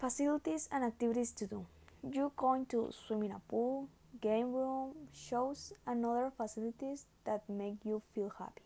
Facilities and activities to do. You're going to swim in a pool, game room, shows, and other facilities that make you feel happy.